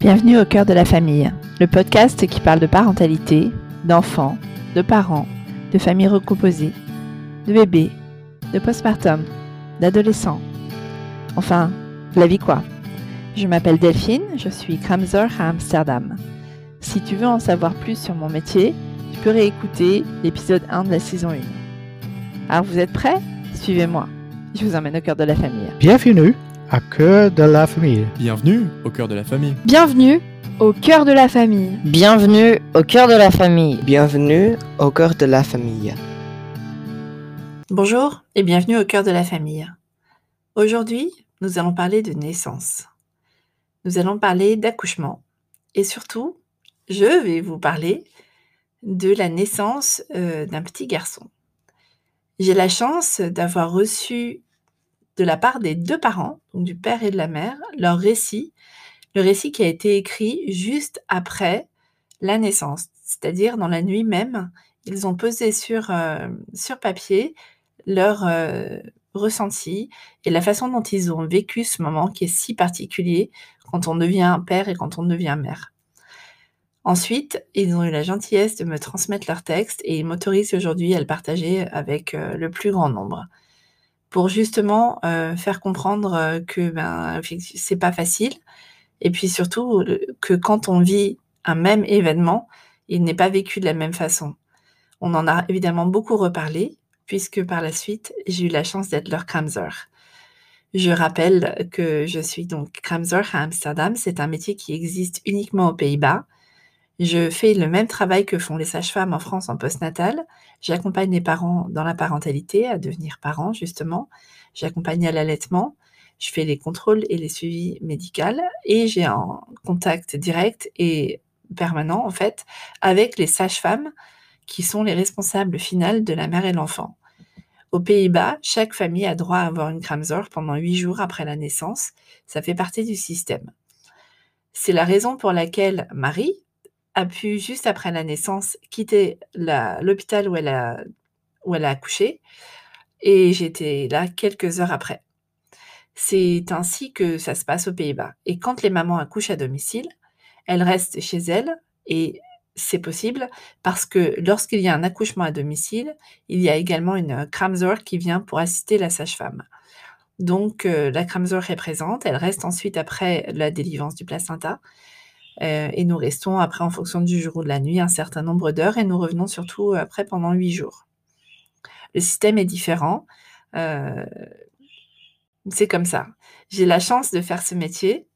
Bienvenue au cœur de la famille, le podcast qui parle de parentalité, d'enfants, de parents, de familles recomposées, de bébés, de postpartum, d'adolescents. Enfin, la vie quoi. Je m'appelle Delphine, je suis Kramzer à Amsterdam. Si tu veux en savoir plus sur mon métier, tu peux réécouter l'épisode 1 de la saison 1. Alors vous êtes prêts? Suivez-moi. Je vous emmène au cœur de la famille. Bienvenue à Cœur de la famille. Bienvenue au cœur de la famille. Bienvenue au cœur de la famille. Bienvenue au cœur de la famille. Bienvenue au cœur de la famille. Bonjour et bienvenue au cœur de la famille. Aujourd'hui, nous allons parler de naissance. Nous allons parler d'accouchement et surtout, je vais vous parler de la naissance euh, d'un petit garçon. J'ai la chance d'avoir reçu de la part des deux parents, donc du père et de la mère, leur récit, le récit qui a été écrit juste après la naissance, c'est-à-dire dans la nuit même, ils ont posé sur, euh, sur papier leur euh, ressenti et la façon dont ils ont vécu ce moment qui est si particulier quand on devient père et quand on devient mère. Ensuite, ils ont eu la gentillesse de me transmettre leur texte et ils m'autorisent aujourd'hui à le partager avec euh, le plus grand nombre. Pour justement euh, faire comprendre euh, que ben, c'est pas facile et puis surtout que quand on vit un même événement, il n'est pas vécu de la même façon. On en a évidemment beaucoup reparlé puisque par la suite, j'ai eu la chance d'être leur Kramzer. Je rappelle que je suis donc Kramzer à Amsterdam. C'est un métier qui existe uniquement aux Pays-Bas. Je fais le même travail que font les sages-femmes en France en postnatal. J'accompagne les parents dans la parentalité, à devenir parents justement. J'accompagne à l'allaitement. Je fais les contrôles et les suivis médicaux et j'ai un contact direct et permanent en fait avec les sages-femmes qui sont les responsables finales de la mère et l'enfant. Aux Pays-Bas, chaque famille a droit à avoir une Kramzor pendant huit jours après la naissance. Ça fait partie du système. C'est la raison pour laquelle Marie, a pu, juste après la naissance, quitter l'hôpital où elle a, où elle a accouché. Et j'étais là quelques heures après. C'est ainsi que ça se passe aux Pays-Bas. Et quand les mamans accouchent à domicile, elles restent chez elles et c'est possible parce que lorsqu'il y a un accouchement à domicile, il y a également une Kramzor qui vient pour assister la sage-femme. Donc euh, la Kramzor est présente, elle reste ensuite après la délivrance du placenta et nous restons après, en fonction du jour ou de la nuit, un certain nombre d'heures et nous revenons surtout après pendant huit jours. Le système est différent. Euh, c'est comme ça. J'ai la chance de faire ce métier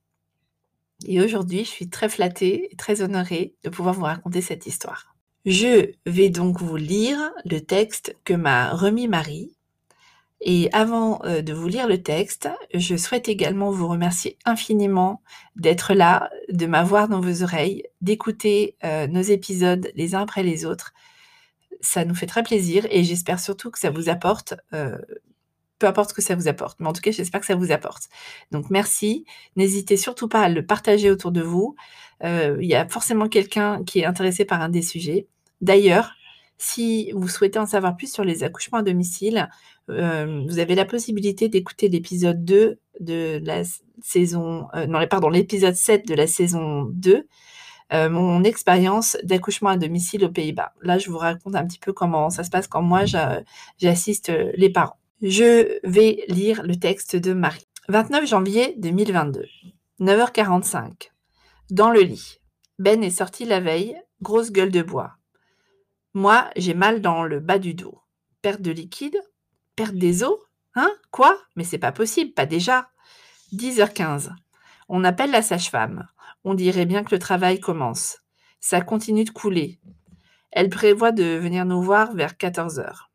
et aujourd'hui, je suis très flattée et très honorée de pouvoir vous raconter cette histoire. Je vais donc vous lire le texte que m'a remis Marie et avant euh, de vous lire le texte, je souhaite également vous remercier infiniment d'être là, de m'avoir dans vos oreilles, d'écouter euh, nos épisodes les uns après les autres. Ça nous fait très plaisir et j'espère surtout que ça vous apporte, euh, peu importe ce que ça vous apporte, mais en tout cas, j'espère que ça vous apporte. Donc merci, n'hésitez surtout pas à le partager autour de vous. Il y a forcément quelqu'un qui est intéressé par un des sujets. D'ailleurs, si vous souhaitez en savoir plus sur les accouchements à domicile, euh, vous avez la possibilité d'écouter l'épisode 2 de la saison, euh, non, pardon, l'épisode 7 de la saison 2, euh, mon expérience d'accouchement à domicile aux Pays-Bas. Là, je vous raconte un petit peu comment ça se passe quand moi j'assiste les parents. Je vais lire le texte de Marie. 29 janvier 2022, 9h45. Dans le lit. Ben est sorti la veille, grosse gueule de bois. Moi, j'ai mal dans le bas du dos. Perte de liquide Perte des os Hein Quoi? Mais c'est pas possible, pas déjà. 10h15. On appelle la sage-femme. On dirait bien que le travail commence. Ça continue de couler. Elle prévoit de venir nous voir vers 14h.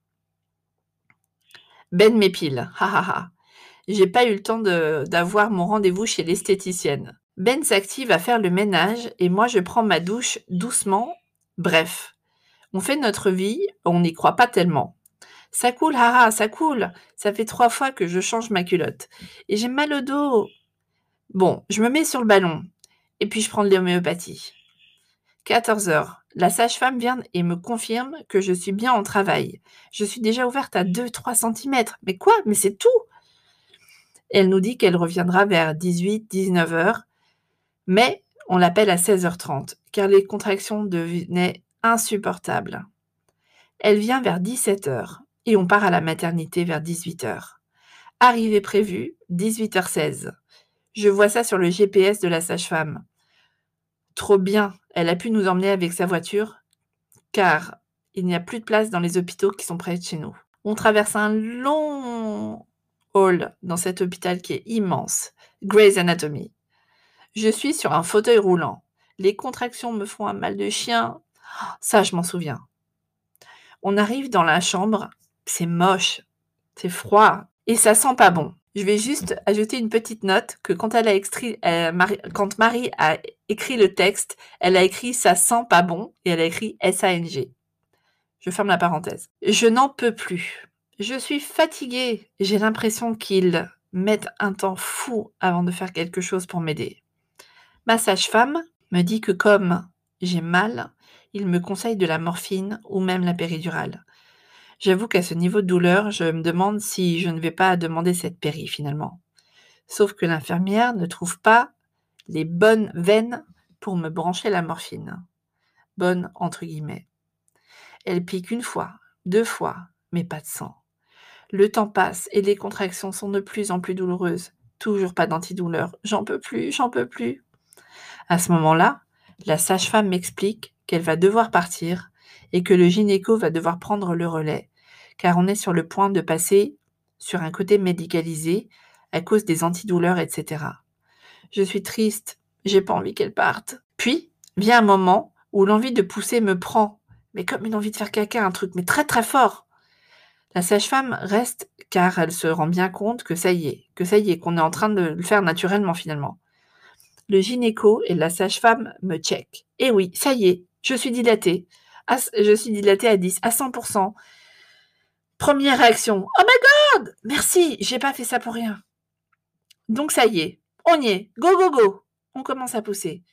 Ben m'épile. Ha ha ha. J'ai pas eu le temps d'avoir mon rendez-vous chez l'esthéticienne. Ben s'active à faire le ménage et moi je prends ma douche doucement. Bref, on fait notre vie, on n'y croit pas tellement. Ça coule, haha, ça coule. Ça fait trois fois que je change ma culotte. Et j'ai mal au dos. Bon, je me mets sur le ballon. Et puis je prends de l'homéopathie. 14 heures. La sage-femme vient et me confirme que je suis bien en travail. Je suis déjà ouverte à 2-3 cm. Mais quoi? Mais c'est tout Elle nous dit qu'elle reviendra vers 18-19 heures. Mais On l'appelle à 16h30 car les contractions devenaient insupportables. Elle vient vers 17h et on part à la maternité vers 18h. Arrivée prévue, 18h16. Je vois ça sur le GPS de la sage-femme. Trop bien, elle a pu nous emmener avec sa voiture, car il n'y a plus de place dans les hôpitaux qui sont près de chez nous. On traverse un long hall dans cet hôpital qui est immense, Grey's Anatomy. Je suis sur un fauteuil roulant. Les contractions me font un mal de chien. Ça, je m'en souviens. On arrive dans la chambre, c'est moche, c'est froid et ça sent pas bon. Je vais juste ajouter une petite note que quand Marie, quand Marie a écrit le texte, elle a écrit ça sent pas bon et elle a écrit S-A-N-G. Je ferme la parenthèse. Je n'en peux plus. Je suis fatiguée. J'ai l'impression qu'ils mettent un temps fou avant de faire quelque chose pour m'aider. Ma sage-femme me dit que comme j'ai mal, il me conseille de la morphine ou même la péridurale. J'avoue qu'à ce niveau de douleur, je me demande si je ne vais pas demander cette péri finalement. Sauf que l'infirmière ne trouve pas les bonnes veines pour me brancher la morphine. Bonne entre guillemets. Elle pique une fois, deux fois, mais pas de sang. Le temps passe et les contractions sont de plus en plus douloureuses. Toujours pas d'antidouleur. J'en peux plus, j'en peux plus. À ce moment-là, la sage-femme m'explique qu'elle va devoir partir et que le gynéco va devoir prendre le relais, car on est sur le point de passer sur un côté médicalisé à cause des antidouleurs, etc. Je suis triste, j'ai pas envie qu'elle parte. Puis vient un moment où l'envie de pousser me prend, mais comme une envie de faire caca, un truc, mais très très fort. La sage-femme reste car elle se rend bien compte que ça y est, que ça y est, qu'on est en train de le faire naturellement finalement. Le gynéco et la sage-femme me check. Et oui, ça y est, je suis dilatée. Je suis dilatée à 10, à 100%. Première réaction. Oh my god! Merci, j'ai pas fait ça pour rien. Donc ça y est, on y est. Go, go, go. On commence à pousser.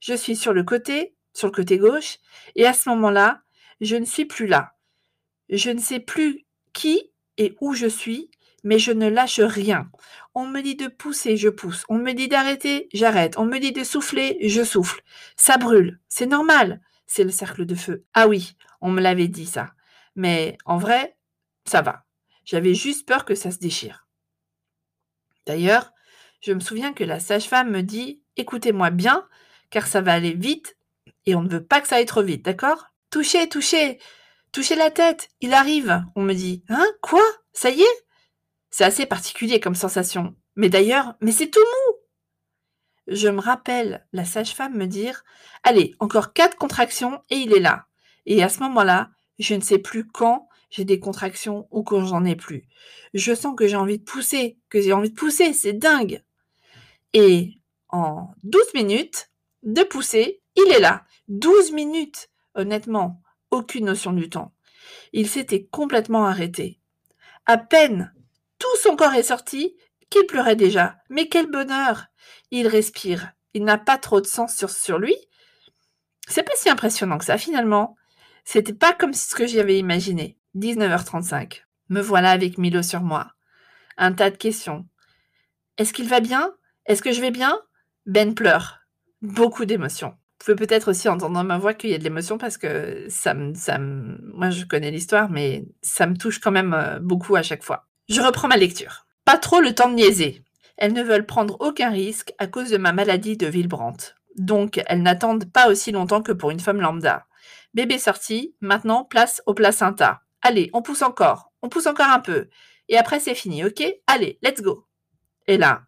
Je suis sur le côté, sur le côté gauche, et à ce moment-là, je ne suis plus là. Je ne sais plus qui et où je suis, mais je ne lâche rien. On me dit de pousser, je pousse. On me dit d'arrêter, j'arrête. On me dit de souffler, je souffle. Ça brûle. C'est normal. C'est le cercle de feu. Ah oui, on me l'avait dit ça. Mais en vrai, ça va. J'avais juste peur que ça se déchire. D'ailleurs, je me souviens que la sage-femme me dit Écoutez-moi bien, car ça va aller vite et on ne veut pas que ça aille trop vite, d'accord? Touchez, touchez, touchez la tête, il arrive, on me dit. Hein? Quoi? Ça y est? C'est assez particulier comme sensation. Mais d'ailleurs, mais c'est tout mou Je me rappelle la sage-femme me dire Allez, encore quatre contractions et il est là. Et à ce moment-là, je ne sais plus quand j'ai des contractions ou quand j'en ai plus. Je sens que j'ai envie de pousser, que j'ai envie de pousser, c'est dingue. Et en 12 minutes de pousser, il est là. 12 minutes, honnêtement, aucune notion du temps. Il s'était complètement arrêté. À peine tout son corps est sorti qu'il pleurait déjà. Mais quel bonheur Il respire. Il n'a pas trop de sang sur, sur lui. C'est pas si impressionnant que ça finalement. C'était pas comme ce que j'avais imaginé. 19h35. Me voilà avec Milo sur moi. Un tas de questions. Est-ce qu'il va bien? Est-ce que je vais bien? Ben pleure. Beaucoup d'émotions. Vous pouvez peut-être aussi entendre dans ma voix qu'il y a de l'émotion parce que ça me, ça moi je connais l'histoire, mais ça me touche quand même euh, beaucoup à chaque fois. Je reprends ma lecture. Pas trop le temps de niaiser. Elles ne veulent prendre aucun risque à cause de ma maladie de Villebrandt. Donc, elles n'attendent pas aussi longtemps que pour une femme lambda. Bébé sorti, maintenant place au placenta. Allez, on pousse encore. On pousse encore un peu. Et après, c'est fini, ok? Allez, let's go. Et là,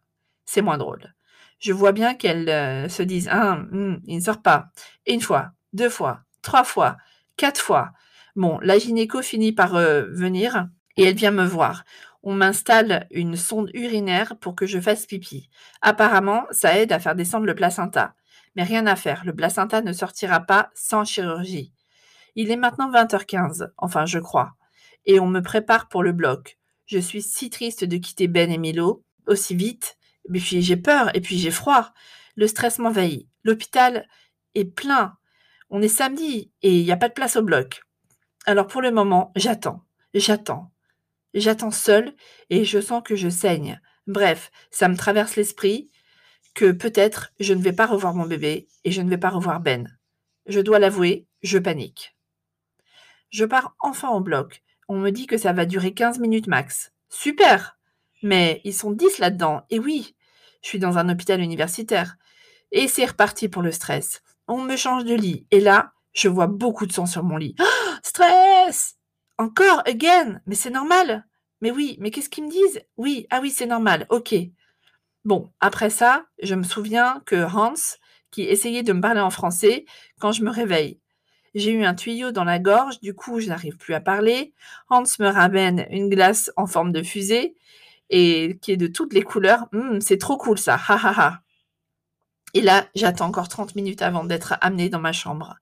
c'est moins drôle. Je vois bien qu'elles euh, se disent, ah, hmm, il ne sort pas. une fois, deux fois, trois fois, quatre fois. Bon, la gynéco finit par euh, venir et elle vient me voir. On m'installe une sonde urinaire pour que je fasse pipi. Apparemment, ça aide à faire descendre le placenta. Mais rien à faire, le placenta ne sortira pas sans chirurgie. Il est maintenant 20h15, enfin je crois, et on me prépare pour le bloc. Je suis si triste de quitter Ben et Milo aussi vite, et puis j'ai peur, et puis j'ai froid. Le stress m'envahit. L'hôpital est plein. On est samedi et il n'y a pas de place au bloc. Alors pour le moment, j'attends, j'attends. J'attends seul et je sens que je saigne. Bref, ça me traverse l'esprit que peut-être je ne vais pas revoir mon bébé et je ne vais pas revoir Ben. Je dois l'avouer, je panique. Je pars enfin au bloc. On me dit que ça va durer 15 minutes max. Super Mais ils sont 10 là-dedans. Et oui, je suis dans un hôpital universitaire. Et c'est reparti pour le stress. On me change de lit. Et là, je vois beaucoup de sang sur mon lit. Stress Encore, again Mais c'est normal Mais oui, mais qu'est-ce qu'ils me disent? Oui, ah oui, c'est normal, ok. Bon, après ça, je me souviens que Hans, qui essayait de me parler en français, quand je me réveille, j'ai eu un tuyau dans la gorge, du coup, je n'arrive plus à parler. Hans me ramène une glace en forme de fusée et qui est de toutes les couleurs. Hum, c'est trop cool ça, ha ha ha. Et là, j'attends encore 30 minutes avant d'être amenée dans ma chambre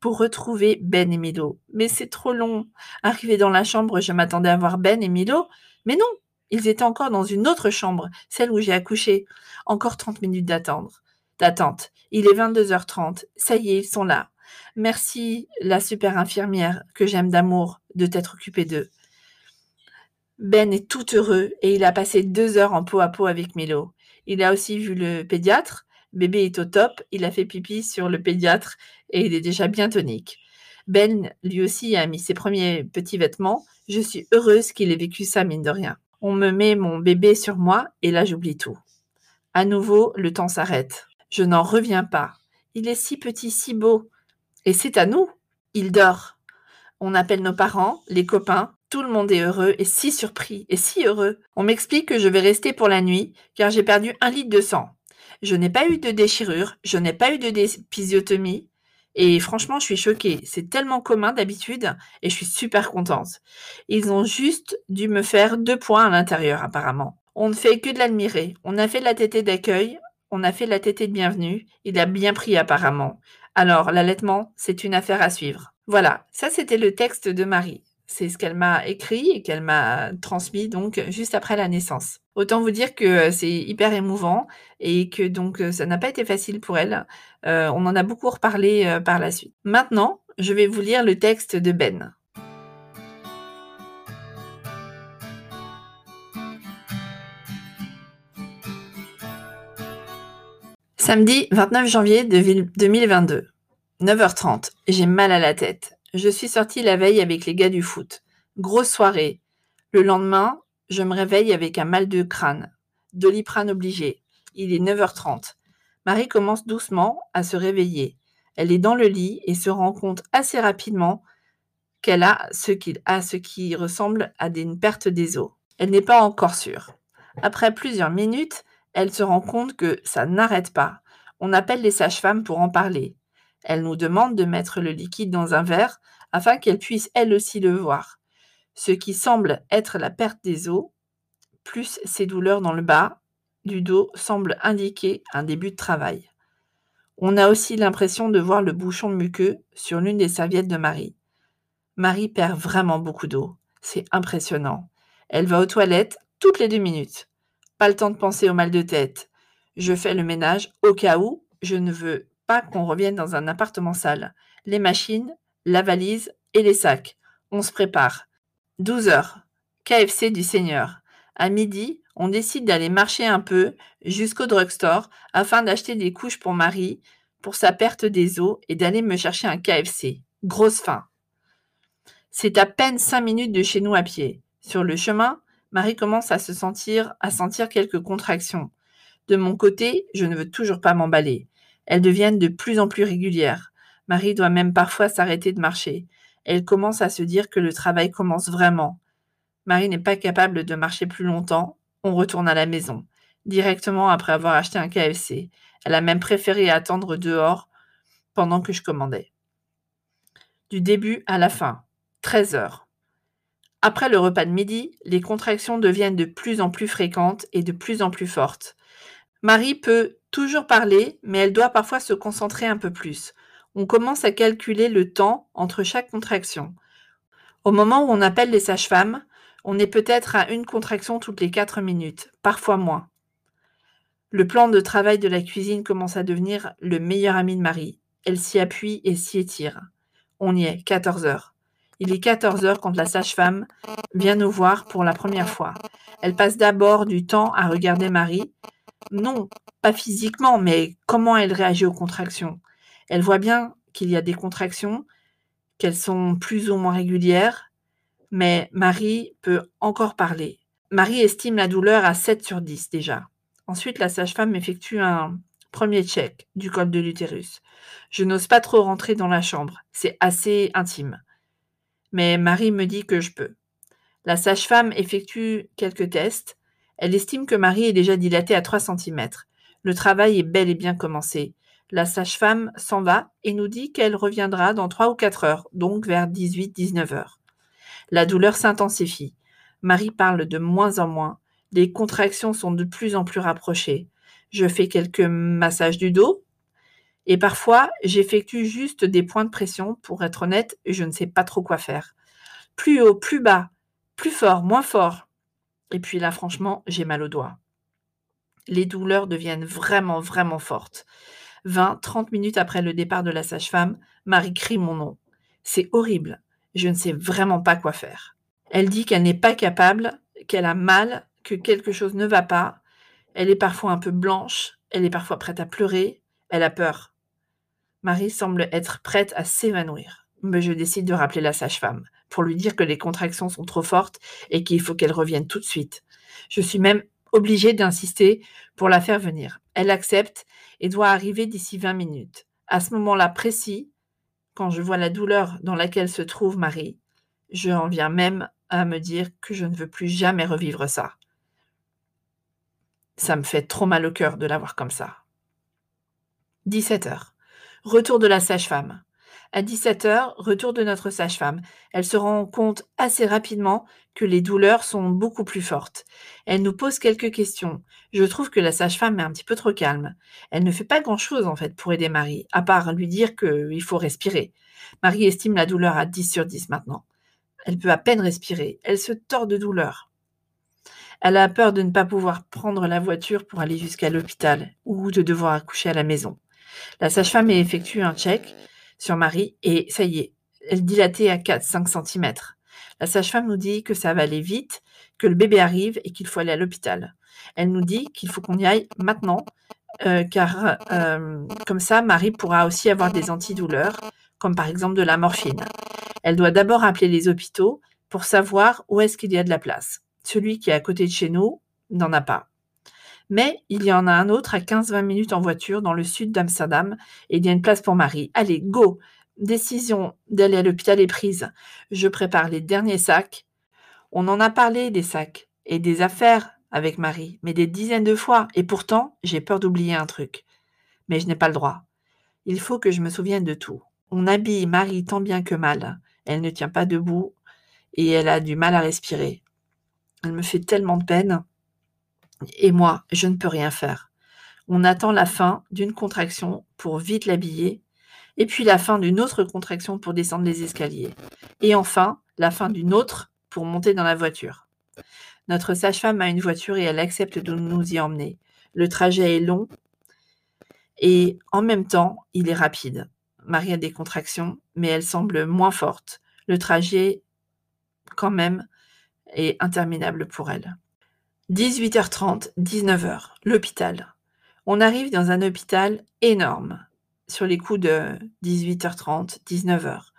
pour retrouver Ben et Milo. Mais c'est trop long. Arrivé dans la chambre, je m'attendais à voir Ben et Milo, mais non, ils étaient encore dans une autre chambre, celle où j'ai accouché. Encore 30 minutes d'attendre. D'attente. Il est 22h30. Ça y est, ils sont là. Merci, la super infirmière que j'aime d'amour, de t'être occupée d'eux. Ben est tout heureux et il a passé deux heures en peau à peau avec Milo. Il a aussi vu le pédiatre. Bébé est au top. Il a fait pipi sur le pédiatre et il est déjà bien tonique. Ben, lui aussi, a mis ses premiers petits vêtements. Je suis heureuse qu'il ait vécu ça, mine de rien. On me met mon bébé sur moi et là, j'oublie tout. À nouveau, le temps s'arrête. Je n'en reviens pas. Il est si petit, si beau. Et c'est à nous. Il dort. On appelle nos parents, les copains. Tout le monde est heureux et si surpris et si heureux. On m'explique que je vais rester pour la nuit car j'ai perdu un litre de sang. Je n'ai pas eu de déchirure, je n'ai pas eu de d'épisiotomie. Et franchement, je suis choquée. C'est tellement commun d'habitude et je suis super contente. Ils ont juste dû me faire deux points à l'intérieur, apparemment. On ne fait que de l'admirer. On a fait la tétée d'accueil, on a fait la tétée de bienvenue. Il a bien pris, apparemment. Alors, l'allaitement, c'est une affaire à suivre. Voilà, ça c'était le texte de Marie. C'est ce qu'elle m'a écrit et qu'elle m'a transmis donc juste après la naissance. Autant vous dire que euh, c'est hyper émouvant et que donc euh, ça n'a pas été facile pour elle. Euh, on en a beaucoup reparlé par la suite. Maintenant, je vais vous lire le texte de Ben. Samedi 29 janvier 2022. 9h30. J'ai mal à la tête. Je suis sortie la veille avec les gars du foot. Grosse soirée. Le lendemain, je me réveille avec un mal de crâne. Doliprane obligé. Il est 9h30. Marie commence doucement à se réveiller. Elle est dans le lit et se rend compte assez rapidement qu'elle a ce qui, a ce qui ressemble à une perte des os. Elle n'est pas encore sûre. Après plusieurs minutes, elle se rend compte que ça n'arrête pas. On appelle les sages-femmes pour en parler. Elle nous demande de mettre le liquide dans un verre afin qu'elle puisse elle aussi le voir. Ce qui semble être la perte des os, plus ses douleurs dans le bas du dos, semble indiquer un début de travail. On a aussi l'impression de voir le bouchon muqueux sur l'une des serviettes de Marie. Marie perd vraiment beaucoup d'eau. C'est impressionnant. Elle va aux toilettes toutes les deux minutes. Pas le temps de penser au mal de tête. Je fais le ménage au cas où je ne veux pas qu'on revienne dans un appartement sale. Les machines, la valise et les sacs. On se prépare. 12 heures. KFC du Seigneur. À midi, on décide d'aller marcher un peu jusqu'au drugstore afin d'acheter des couches pour Marie pour sa perte des os et d'aller me chercher un KFC. Grosse faim. C'est à peine cinq minutes de chez nous à pied. Sur le chemin, Marie commence à se sentir, à sentir quelques contractions. De mon côté, je ne veux toujours pas m'emballer. Elles deviennent de plus en plus régulières. Marie doit même parfois s'arrêter de marcher. Elle commence à se dire que le travail commence vraiment. Marie n'est pas capable de marcher plus longtemps. On retourne à la maison, directement après avoir acheté un KFC. Elle a même préféré attendre dehors pendant que je commandais. Du début à la fin, 13 heures. Après le repas de midi, les contractions deviennent de plus en plus fréquentes et de plus en plus fortes. Marie peut toujours parler, mais elle doit parfois se concentrer un peu plus. On commence à calculer le temps entre chaque contraction. Au moment où on appelle les sages-femmes, on est peut-être à une contraction toutes les quatre minutes, parfois moins. Le plan de travail de la cuisine commence à devenir le meilleur ami de Marie. Elle s'y appuie et s'y étire. On y est, 14 heures. Il est 14 heures quand la sage-femme vient nous voir pour la première fois. Elle passe d'abord du temps à regarder Marie. Non, pas physiquement, mais comment elle réagit aux contractions. Elle voit bien qu'il y a des contractions, qu'elles sont plus ou moins régulières, mais Marie peut encore parler. Marie estime la douleur à 7 sur 10 déjà. Ensuite, la sage-femme effectue un premier check du col de l'utérus. Je n'ose pas trop rentrer dans la chambre, c'est assez intime. Mais Marie me dit que je peux. La sage-femme effectue quelques tests. Elle estime que Marie est déjà dilatée à 3 cm. Le travail est bel et bien commencé. La sage-femme s'en va et nous dit qu'elle reviendra dans 3 ou 4 heures, donc vers 18-19 heures. La douleur s'intensifie. Marie parle de moins en moins. Les contractions sont de plus en plus rapprochées. Je fais quelques massages du dos et parfois j'effectue juste des points de pression. Pour être honnête, je ne sais pas trop quoi faire. Plus haut, plus bas, plus fort, moins fort. Et puis là, franchement, j'ai mal au doigt. Les douleurs deviennent vraiment, vraiment fortes. 20, 30 minutes après le départ de la sage-femme, Marie crie mon nom. C'est horrible. Je ne sais vraiment pas quoi faire. Elle dit qu'elle n'est pas capable, qu'elle a mal, que quelque chose ne va pas. Elle est parfois un peu blanche, elle est parfois prête à pleurer, elle a peur. Marie semble être prête à s'évanouir. Mais je décide de rappeler la sage-femme pour lui dire que les contractions sont trop fortes et qu'il faut qu'elle revienne tout de suite. Je suis même obligée d'insister pour la faire venir. Elle accepte et doit arriver d'ici 20 minutes. À ce moment-là précis, quand je vois la douleur dans laquelle se trouve Marie, je en viens même à me dire que je ne veux plus jamais revivre ça. Ça me fait trop mal au cœur de la voir comme ça. 17 heures. Retour de la sage-femme. À 17 heures, retour de notre sage-femme. Elle se rend compte assez rapidement que les douleurs sont beaucoup plus fortes. Elle nous pose quelques questions. Je trouve que la sage-femme est un petit peu trop calme. Elle ne fait pas grand-chose en fait pour aider Marie, à part lui dire qu'il faut respirer. Marie estime la douleur à 10 sur 10 maintenant. Elle peut à peine respirer. Elle se tord de douleur. Elle a peur de ne pas pouvoir prendre la voiture pour aller jusqu'à l'hôpital ou de devoir accoucher à la maison. La sage-femme effectue un check sur Marie et ça y est, elle dilatée à 4-5 cm. La sage-femme nous dit que ça va aller vite, que le bébé arrive et qu'il faut aller à l'hôpital. Elle nous dit qu'il faut qu'on y aille maintenant, euh, car euh, comme ça, Marie pourra aussi avoir des antidouleurs, comme par exemple de la morphine. Elle doit d'abord appeler les hôpitaux pour savoir où est-ce qu'il y a de la place. Celui qui est à côté de chez nous n'en a pas. Mais il y en a un autre à 15-20 minutes en voiture dans le sud d'Amsterdam et il y a une place pour Marie. Allez, go Décision d'aller à l'hôpital est prise. Je prépare les derniers sacs. On en a parlé des sacs et des affaires avec Marie, mais des dizaines de fois, et pourtant j'ai peur d'oublier un truc. Mais je n'ai pas le droit. Il faut que je me souvienne de tout. On habille Marie tant bien que mal. Elle ne tient pas debout et elle a du mal à respirer. Elle me fait tellement de peine. Et moi, je ne peux rien faire. On attend la fin d'une contraction pour vite l'habiller, et puis la fin d'une autre contraction pour descendre les escaliers, et enfin la fin d'une autre pour monter dans la voiture. Notre sage-femme a une voiture et elle accepte de nous y emmener. Le trajet est long et en même temps, il est rapide. Marie a des contractions, mais elle semble moins forte. Le trajet, quand même, est interminable pour elle. 18h30, 19h, l'hôpital. On arrive dans un hôpital énorme, sur les coups de 18h30, 19h.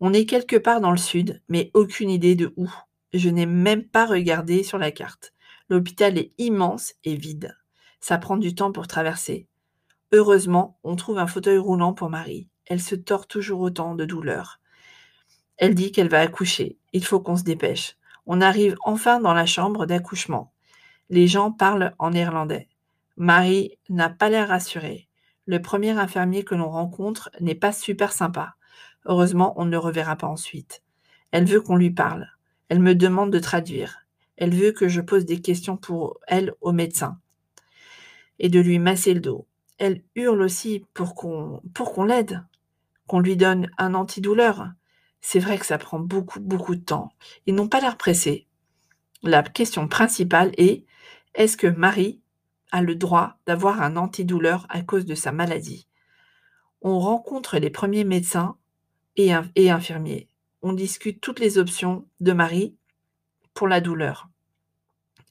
On est quelque part dans le sud, mais aucune idée de où. Je n'ai même pas regardé sur la carte. L'hôpital est immense et vide. Ça prend du temps pour traverser. Heureusement, on trouve un fauteuil roulant pour Marie. Elle se tord toujours autant de douleur. Elle dit qu'elle va accoucher. Il faut qu'on se dépêche. On arrive enfin dans la chambre d'accouchement. Les gens parlent en néerlandais. Marie n'a pas l'air rassurée. Le premier infirmier que l'on rencontre n'est pas super sympa. Heureusement, on ne le reverra pas ensuite. Elle veut qu'on lui parle. Elle me demande de traduire. Elle veut que je pose des questions pour elle au médecin et de lui masser le dos. Elle hurle aussi pour qu'on l'aide, qu'on lui donne un antidouleur. C'est vrai que ça prend beaucoup, beaucoup de temps. Ils n'ont pas l'air pressés. La question principale est est-ce que Marie a le droit d'avoir un antidouleur à cause de sa maladie? On rencontre les premiers médecins et, et infirmiers. On discute toutes les options de Marie pour la douleur.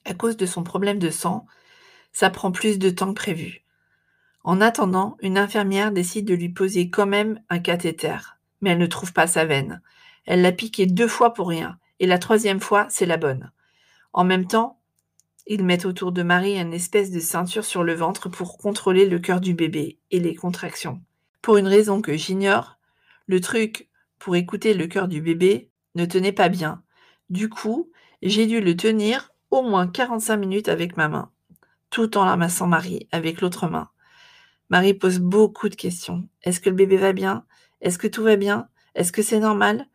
À cause de son problème de sang, Ça prend plus de temps que prévu. En attendant, une infirmière décide de lui poser quand même un cathéter, mais elle ne trouve pas sa veine. Elle l'a piqué deux fois pour rien, et la troisième fois, c'est la bonne. En même temps, ils mettent autour de Marie une espèce de ceinture sur le ventre pour contrôler le cœur du bébé et les contractions. Pour une raison que j'ignore, le truc pour écouter le cœur du bébé ne tenait pas bien. Du coup, j'ai dû le tenir au moins 45 minutes avec ma main, tout en ramassant Marie avec l'autre main. Marie pose beaucoup de questions. Est-ce que le bébé va bien? Est-ce que tout va bien? Est-ce que c'est normal?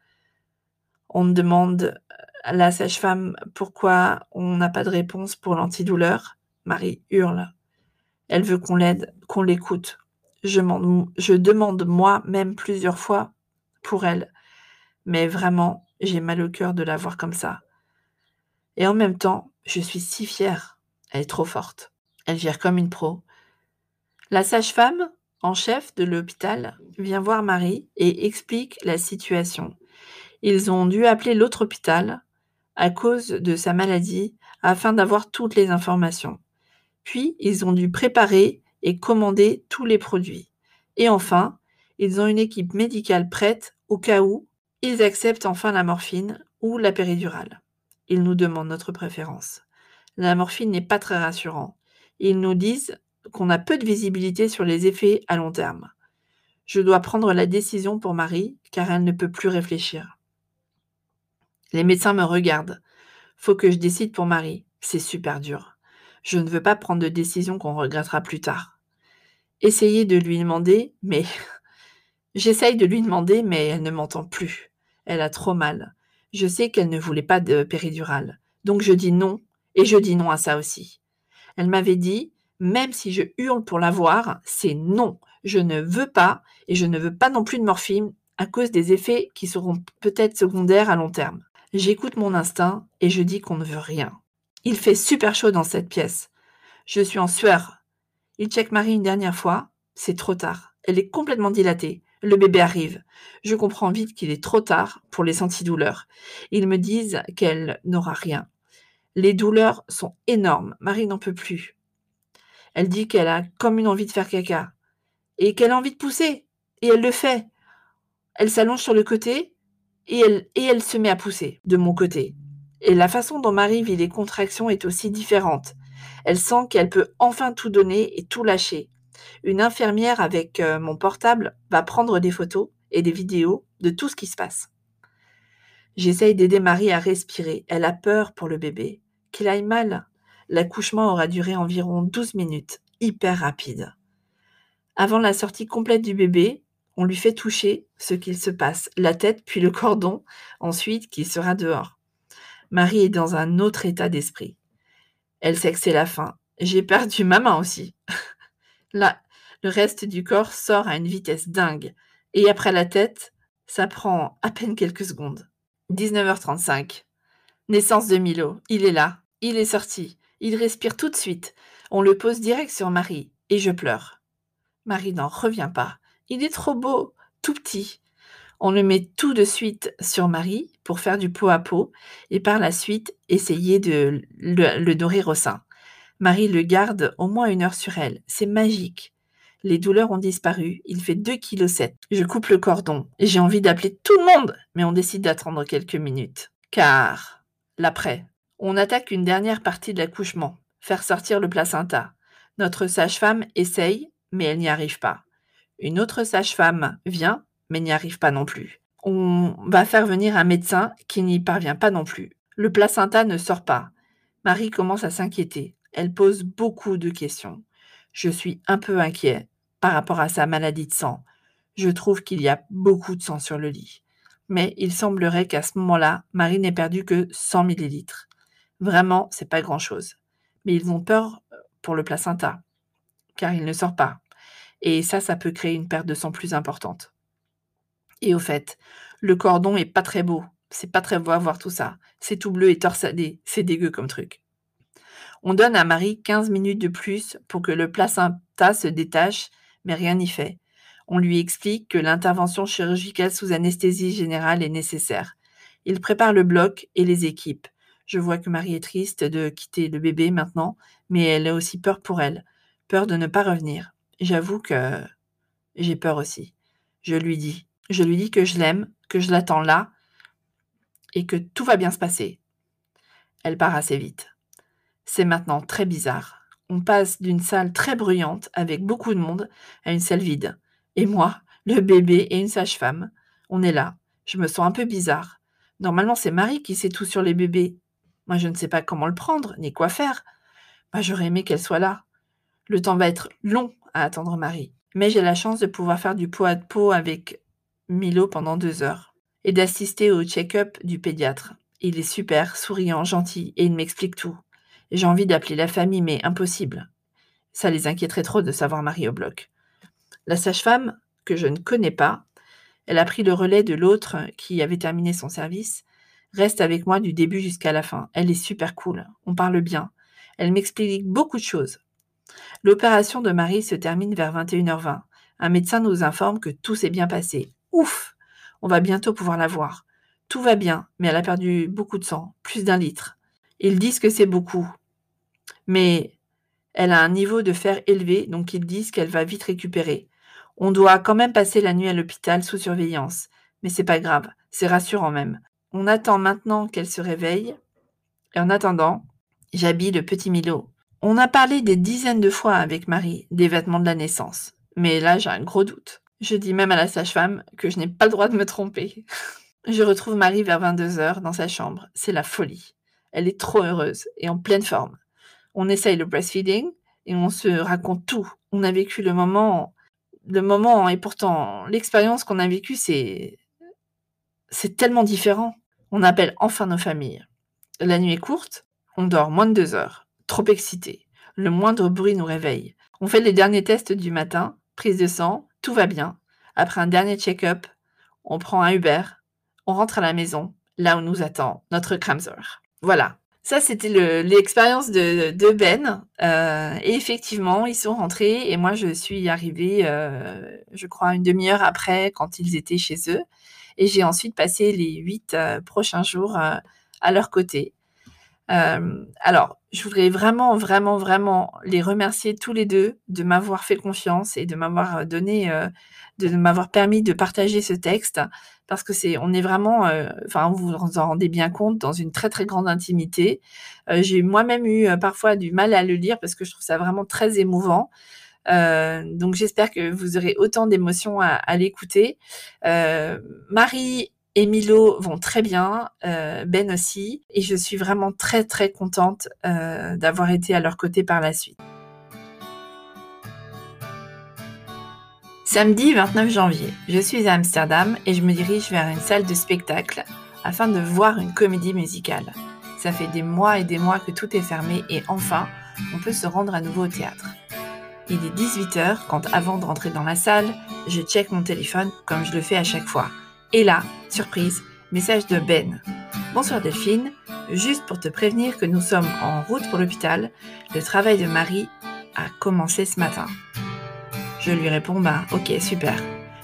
On demande à la sage-femme pourquoi on n'a pas de réponse pour l'antidouleur? Marie hurle. Elle veut qu'on l'aide, qu'on l'écoute. Je, je demande moi-même plusieurs fois pour elle. Mais vraiment, j'ai mal au cœur de la voir comme ça. Et en même temps, je suis si fière. Elle est trop forte. Elle gère comme une pro. La sage-femme, en chef de l'hôpital, vient voir Marie et explique la situation. Ils ont dû appeler l'autre hôpital à cause de sa maladie afin d'avoir toutes les informations. Puis, ils ont dû préparer et commander tous les produits. Et enfin, ils ont une équipe médicale prête au cas où ils acceptent enfin la morphine ou la péridurale. Ils nous demandent notre préférence. La morphine n'est pas très rassurant. Ils nous disent qu'on a peu de visibilité sur les effets à long terme. Je dois prendre la décision pour Marie car elle ne peut plus réfléchir. Les médecins me regardent. Faut que je décide pour Marie. C'est super dur. Je ne veux pas prendre de décision qu'on regrettera plus tard. Essayez de lui demander, mais j'essaye de lui demander, mais elle ne m'entend plus. Elle a trop mal. Je sais qu'elle ne voulait pas de péridurale. Donc je dis non, et je dis non à ça aussi. Elle m'avait dit, même si je hurle pour l'avoir, c'est non. Je ne veux pas, et je ne veux pas non plus de morphine à cause des effets qui seront peut-être secondaires à long terme. J'écoute mon instinct et je dis qu'on ne veut rien. Il fait super chaud dans cette pièce. Je suis en sueur. Il check Marie une dernière fois. C'est trop tard. Elle est complètement dilatée. Le bébé arrive. Je comprends vite qu'il est trop tard pour les antidouleurs. Ils me disent qu'elle n'aura rien. Les douleurs sont énormes. Marie n'en peut plus. Elle dit qu'elle a comme une envie de faire caca. Et qu'elle a envie de pousser. Et elle le fait. Elle s'allonge sur le côté et elle, et elle se met à pousser de mon côté. Et la façon dont Marie vit les contractions est aussi différente. Elle sent qu'elle peut enfin tout donner et tout lâcher. Une infirmière avec euh, mon portable va prendre des photos et des vidéos de tout ce qui se passe. J'essaye d'aider Marie à respirer. Elle a peur pour le bébé. Qu'il aille mal. L'accouchement aura duré environ 12 minutes, hyper rapide. Avant la sortie complète du bébé, on lui fait toucher ce qu'il se passe, la tête puis le cordon, ensuite qui sera dehors. Marie est dans un autre état d'esprit. Elle sait que c'est la fin. J'ai perdu ma main aussi. Là, le reste du corps sort à une vitesse dingue. Et après la tête, ça prend à peine quelques secondes. 19h35. Naissance de Milo. Il est là. Il est sorti. Il respire tout de suite. On le pose direct sur Marie. Et je pleure. Marie n'en revient pas. Il est trop beau, tout petit. On le met tout de suite sur Marie pour faire du pot à pot et par la suite essayer de le, nourrir au sein. Marie le garde au moins une heure sur elle. C'est magique. Les douleurs ont disparu. Il fait 2,7 kg. Je coupe le cordon. J'ai envie d'appeler tout le monde, mais on décide d'attendre quelques minutes. Car, l'après, on attaque une dernière partie de l'accouchement, faire sortir le placenta. Notre sage-femme essaye, mais elle n'y arrive pas. Une autre sage-femme vient, mais n'y arrive pas non plus. On va faire venir un médecin qui n'y parvient pas non plus. Le placenta ne sort pas. Marie commence à s'inquiéter. Elle pose beaucoup de questions. Je suis un peu inquiet par rapport à sa maladie de sang. Je trouve qu'il y a beaucoup de sang sur le lit. Mais il semblerait qu'à ce moment-là, Marie n'ait perdu que 100 millilitres. Vraiment, c'est pas grand-chose. Mais ils ont peur pour le placenta, car il ne sort pas. Et ça, ça peut créer une perte de sang plus importante. Et au fait, le cordon est pas très beau. C'est pas très beau à voir tout ça. C'est tout bleu et torsadé. C'est dégueu comme truc. On donne à Marie 15 minutes de plus pour que le placenta se détache, mais rien n'y fait. On lui explique que l'intervention chirurgicale sous anesthésie générale est nécessaire. Il prépare le bloc et les équipes. Je vois que Marie est triste de quitter le bébé maintenant, mais elle a aussi peur pour elle, peur de ne pas revenir. J'avoue que j'ai peur aussi. Je lui dis, je lui dis que je l'aime, que je l'attends là, et que tout va bien se passer. Elle part assez vite. C'est maintenant très bizarre. On passe d'une salle très bruyante, avec beaucoup de monde, à une salle vide. Et moi, le bébé et une sage-femme, on est là. Je me sens un peu bizarre. Normalement, c'est Marie qui sait tout sur les bébés. Moi, je ne sais pas comment le prendre, ni quoi faire. Moi, j'aurais aimé qu'elle soit là. Le temps va être long à attendre Marie. Mais j'ai la chance de pouvoir faire du pot à pot avec Milo pendant deux heures et d'assister au check-up du pédiatre. Il est super, souriant, gentil et il m'explique tout. J'ai envie d'appeler la famille, mais impossible. Ça les inquiéterait trop de savoir Marie au bloc. La sage-femme, que je ne connais pas, elle a pris le relais de l'autre qui avait terminé son service, reste avec moi du début jusqu'à la fin. Elle est super cool, on parle bien. Elle m'explique beaucoup de choses. L'opération de Marie se termine vers 21h20. Un médecin nous informe que tout s'est bien passé. Ouf On va bientôt pouvoir la voir. Tout va bien, mais elle a perdu beaucoup de sang, plus d'un litre. Ils disent que c'est beaucoup. Mais elle a un niveau de fer élevé, donc ils disent qu'elle va vite récupérer. On doit quand même passer la nuit à l'hôpital sous surveillance. Mais c'est pas grave, c'est rassurant même. On attend maintenant qu'elle se réveille. Et en attendant, j'habille le petit Milo. On a parlé des dizaines de fois avec Marie des vêtements de la naissance. Mais là, j'ai un gros doute. Je dis même à la sage-femme que je n'ai pas le droit de me tromper. je retrouve Marie vers 22h dans sa chambre. C'est la folie. Elle est trop heureuse et en pleine forme. On essaye le breastfeeding et on se raconte tout. On a vécu le moment, le moment et pourtant l'expérience qu'on a vécue, c'est, c'est tellement différent. On appelle enfin nos familles. La nuit est courte, on dort moins de deux heures. Trop excité. Le moindre bruit nous réveille. On fait les derniers tests du matin, prise de sang, tout va bien. Après un dernier check-up, on prend un Uber, on rentre à la maison, là où nous attend notre Kramzer. Voilà. Ça, c'était l'expérience de, Ben. Euh, et effectivement, ils sont rentrés et moi, je suis arrivée, euh, je crois, une demi-heure après quand ils étaient chez eux. Et j'ai ensuite passé les huit euh, prochains jours à leur côté. alors, je voudrais vraiment, vraiment, vraiment les remercier tous les deux de m'avoir fait confiance et de m'avoir donné, de m'avoir permis de partager ce texte parce que c'est, on est vraiment, enfin, vous vous en rendez bien compte, dans une très très grande intimité. j'ai moi-même eu parfois du mal à le lire parce que je trouve ça vraiment très émouvant. donc j'espère que vous aurez autant d'émotions à, à l'écouter. Marie et Milo vont très bien, Ben aussi, et je suis vraiment très très contente d'avoir été à leur côté par la suite. Samedi 29 janvier, je suis à Amsterdam et je me dirige vers une salle de spectacle afin de voir une comédie musicale. Ça fait des mois et des mois que tout est fermé et enfin, on peut se rendre à nouveau au théâtre. Il est 18h quand avant de rentrer dans la salle, je check mon téléphone comme je le fais à chaque fois. Et là, surprise, message de Ben. Bonsoir Delphine, juste pour te prévenir que nous sommes en route pour l'hôpital, le travail de Marie a commencé ce matin. Je lui réponds, bah ok, super.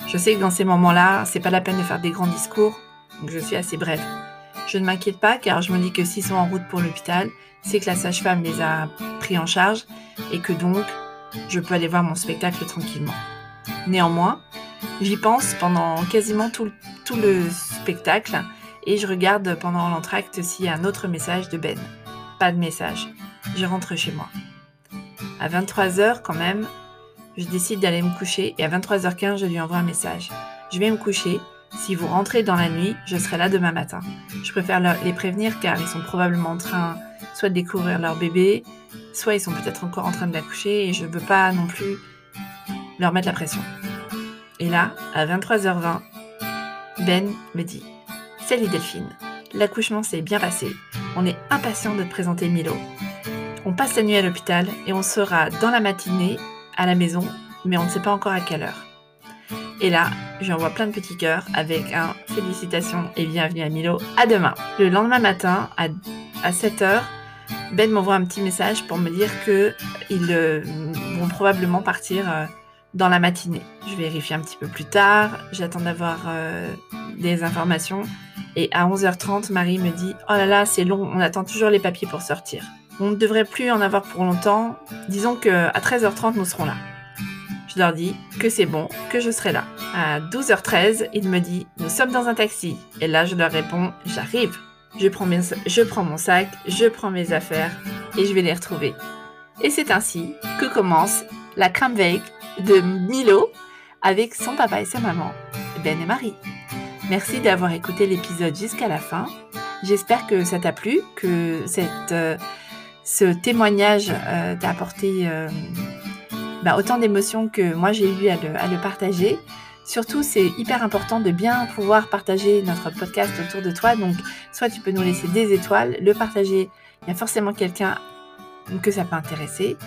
Je sais que dans ces moments-là, c'est pas la peine de faire des grands discours, donc je suis assez brève. Je ne m'inquiète pas car je me dis que s'ils sont en route pour l'hôpital, c'est que la sage-femme les a pris en charge et que donc je peux aller voir mon spectacle tranquillement. Néanmoins, j'y pense pendant quasiment tout, le spectacle et je regarde pendant l'entracte s'il y a un autre message de Ben. Pas de message. Je rentre chez moi. À 23h quand même, je décide d'aller me coucher et à 23h15, je lui envoie un message. Je vais me coucher. Si vous rentrez dans la nuit, je serai là demain matin. Je préfère les prévenir car ils sont probablement en train soit de découvrir leur bébé, soit ils sont peut-être encore en train de l'accoucher et je ne veux pas non plus leur mettre la pression. Et là, à 23h20, Ben me dit Salut Delphine, l'accouchement s'est bien passé. On est impatient de te présenter Milo. On passe la nuit à l'hôpital et on sera dans la matinée à la maison, mais on ne sait pas encore à quelle heure. Et là, j'envoie plein de petits cœurs avec un félicitations et bienvenue à Milo, à demain. Le lendemain matin, à, 7h, Ben m'envoie un petit message pour me dire qu'ils euh, vont probablement partir euh, dans la matinée. Je vérifie un petit peu plus tard, j'attends d'avoir euh, des informations Et à 11h30, Marie me dit Oh là là, c'est long, on attend toujours les papiers pour sortir. On ne devrait plus en avoir pour longtemps. Disons qu'à 13h30, nous serons là. Je leur dis que c'est bon, que je serai là. À 12h13, il me dit Nous sommes dans un taxi. Et là, je leur réponds J'arrive. Je prends, mon sac, je prends mes affaires et je vais les retrouver. Et c'est ainsi que commence la Kramweek de Milo avec son papa et sa maman, Ben et Marie. Merci d'avoir écouté l'épisode jusqu'à la fin. J'espère que ça t'a plu, que cette, euh, ce témoignage euh, t'a apporté euh, bah, autant d'émotions que moi j'ai eu à le, à le partager. Surtout, c'est hyper important de bien pouvoir partager notre podcast autour de toi. Donc, soit tu peux nous laisser des étoiles, le partager. Il y a forcément quelqu'un que ça peut intéresser.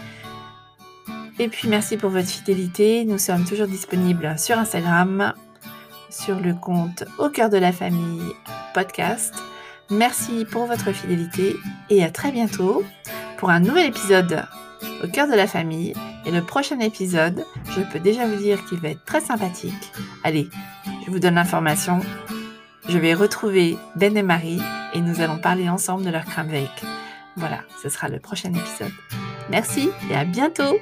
Et puis, merci pour votre fidélité. Nous sommes toujours disponibles sur Instagram, sur le compte Au cœur de la famille podcast. Merci pour votre fidélité et à très bientôt pour un nouvel épisode Au cœur de la famille. Et le prochain épisode, je peux déjà vous dire qu'il va être très sympathique. Allez, je vous donne l'information. Je vais retrouver Ben et Marie et nous allons parler ensemble de leur Kramweek. Voilà, ce sera le prochain épisode. Merci et à bientôt